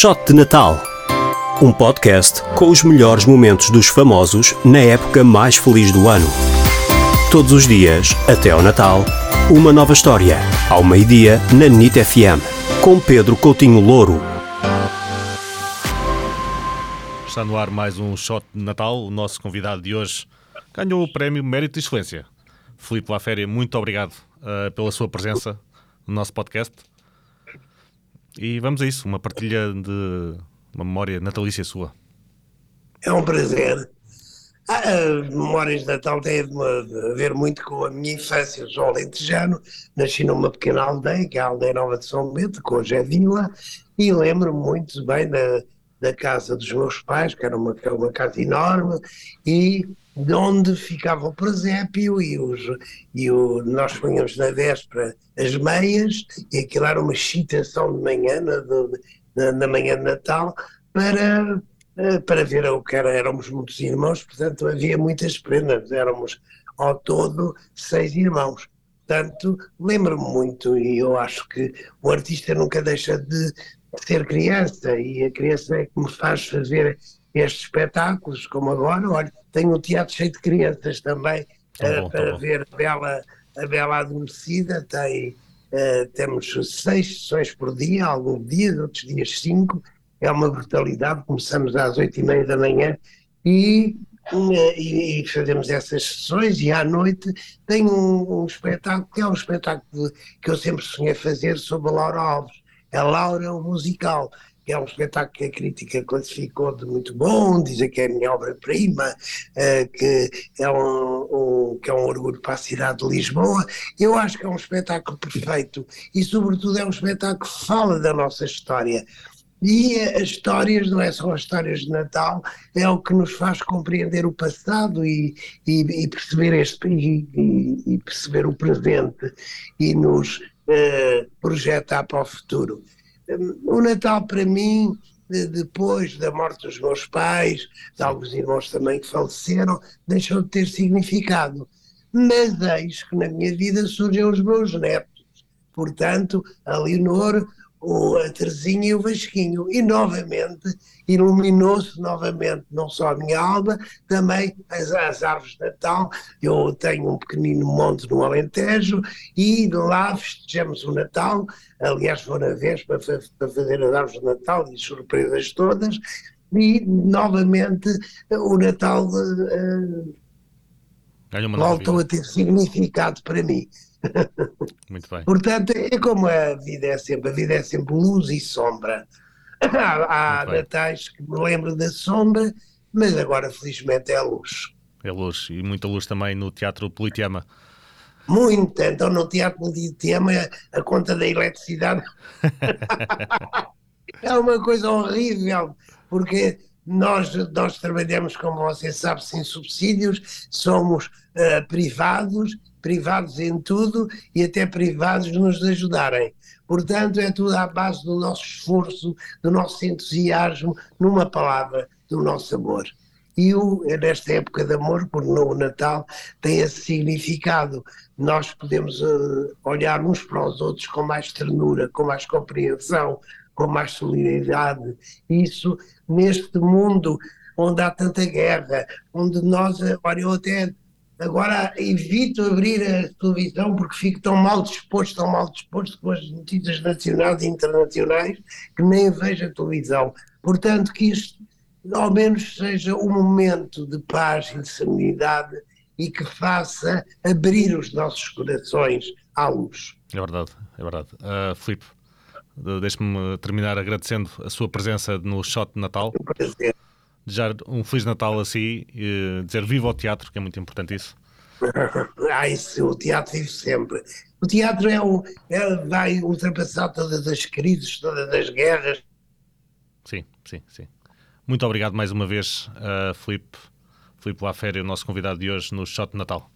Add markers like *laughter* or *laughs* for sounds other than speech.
Shot de Natal. Um podcast com os melhores momentos dos famosos na época mais feliz do ano. Todos os dias, até ao Natal, uma nova história. Ao meio-dia, na NIT FM. Com Pedro Coutinho Louro. Está no ar mais um Shot de Natal. O nosso convidado de hoje ganhou o prémio Mérito de Excelência. Filipe Laféria, muito obrigado uh, pela sua presença no nosso podcast. E vamos a isso, uma partilha de uma memória natalícia sua. É um prazer. Ah, as memórias de Natal têm a ver muito com a minha infância. Eu sou alentejano, nasci numa pequena aldeia, que é a Aldeia Nova de São Bento, que hoje é vila, e lembro-me muito bem da, da casa dos meus pais, que era uma, uma casa enorme, e de onde ficava o presépio e, os, e o, nós punhamos na véspera as meias e aquilo era uma excitação de manhã, na, na, na manhã de Natal, para, eh, para ver o que era, éramos muitos irmãos, portanto havia muitas prendas, éramos ao todo seis irmãos. Portanto, lembro-me muito e eu acho que o artista nunca deixa de ser criança e a criança é que me faz fazer estes espetáculos, como agora, olha, tenho um teatro cheio de crianças também uh, bom, para ver a Bela, a Bela Adormecida, tem, uh, temos seis sessões por dia, alguns dias, outros dias cinco, é uma brutalidade, começamos às oito e meia da manhã e, e, e, fazemos essas sessões e à noite tem um, um, espetáculo que é um espetáculo que eu sempre sonhei fazer sobre a Laura Alves, é Laura o musical, que é um espetáculo que a crítica classificou de muito bom, dizem que é a minha obra-prima, uh, que, é um, um, que é um orgulho para a cidade de Lisboa. Eu acho que é um espetáculo perfeito e, sobretudo, é um espetáculo que fala da nossa história. E as histórias, não é só as histórias de Natal, é o que nos faz compreender o passado e, e, e perceber este e, e, perceber o presente e nos uh, projetar para o futuro. O Natal para mim, depois da morte dos meus pais, de alguns irmãos também que faleceram, deixou de ter significado. Mas eis que na minha vida surgem os meus netos. Portanto, a Leonor o, a Terezinha e o Vasquinho. E novamente iluminou-se novamente não só a minha alma, também as, as árvores de Natal. Eu tenho um pequenino monte no Alentejo e lá festejamos o Natal. Aliás, vou na vez para, para fazer as árvores de Natal e surpresas todas. E novamente o Natal uh, voltou a ter significado para mim. Muito bem. Portanto, é como a vida é sempre, a vida é sempre luz e sombra. *laughs* Há, há natais que me lembro da sombra, mas agora felizmente é a luz. É luz, e muita luz também no Teatro Politeama. Muita, então no Teatro Politeama a conta da eletricidade *laughs* é uma coisa horrível, porque nós, nós trabalhamos, como você sabe, sem subsídios, somos uh, privados privados em tudo e até privados nos ajudarem. Portanto, é tudo à base do nosso esforço, do nosso entusiasmo, numa palavra, do nosso amor. E o, nesta época de amor, por no Natal, tem esse significado. Nós podemos uh, olhar uns para os outros com mais ternura, com mais compreensão, com mais solidariedade. Isso, neste mundo onde há tanta guerra, onde nós, eh, olha, eu até Agora evito abrir a televisão porque fico tão mal disposto, tão mal disposto com as notícias nacionais e internacionais que nem vejo a televisão. Portanto, que isto ao menos seja um momento de paz e de serenidade e que faça abrir os nossos corações à luz. É verdade, é verdade. Uh, Filipe, deixe-me terminar agradecendo a sua presença no Shot de Natal. Um prazer desejar um Feliz Natal a si, e dizer viva ao teatro, que é muito importante isso. *laughs* ah, isso, o teatro vive sempre. O teatro é o, é, vai ultrapassar todas as crises, todas as guerras. Sim, sim, sim. Muito obrigado mais uma vez, uh, Filipe, Filipe Laféria, o nosso convidado de hoje no Shot de Natal.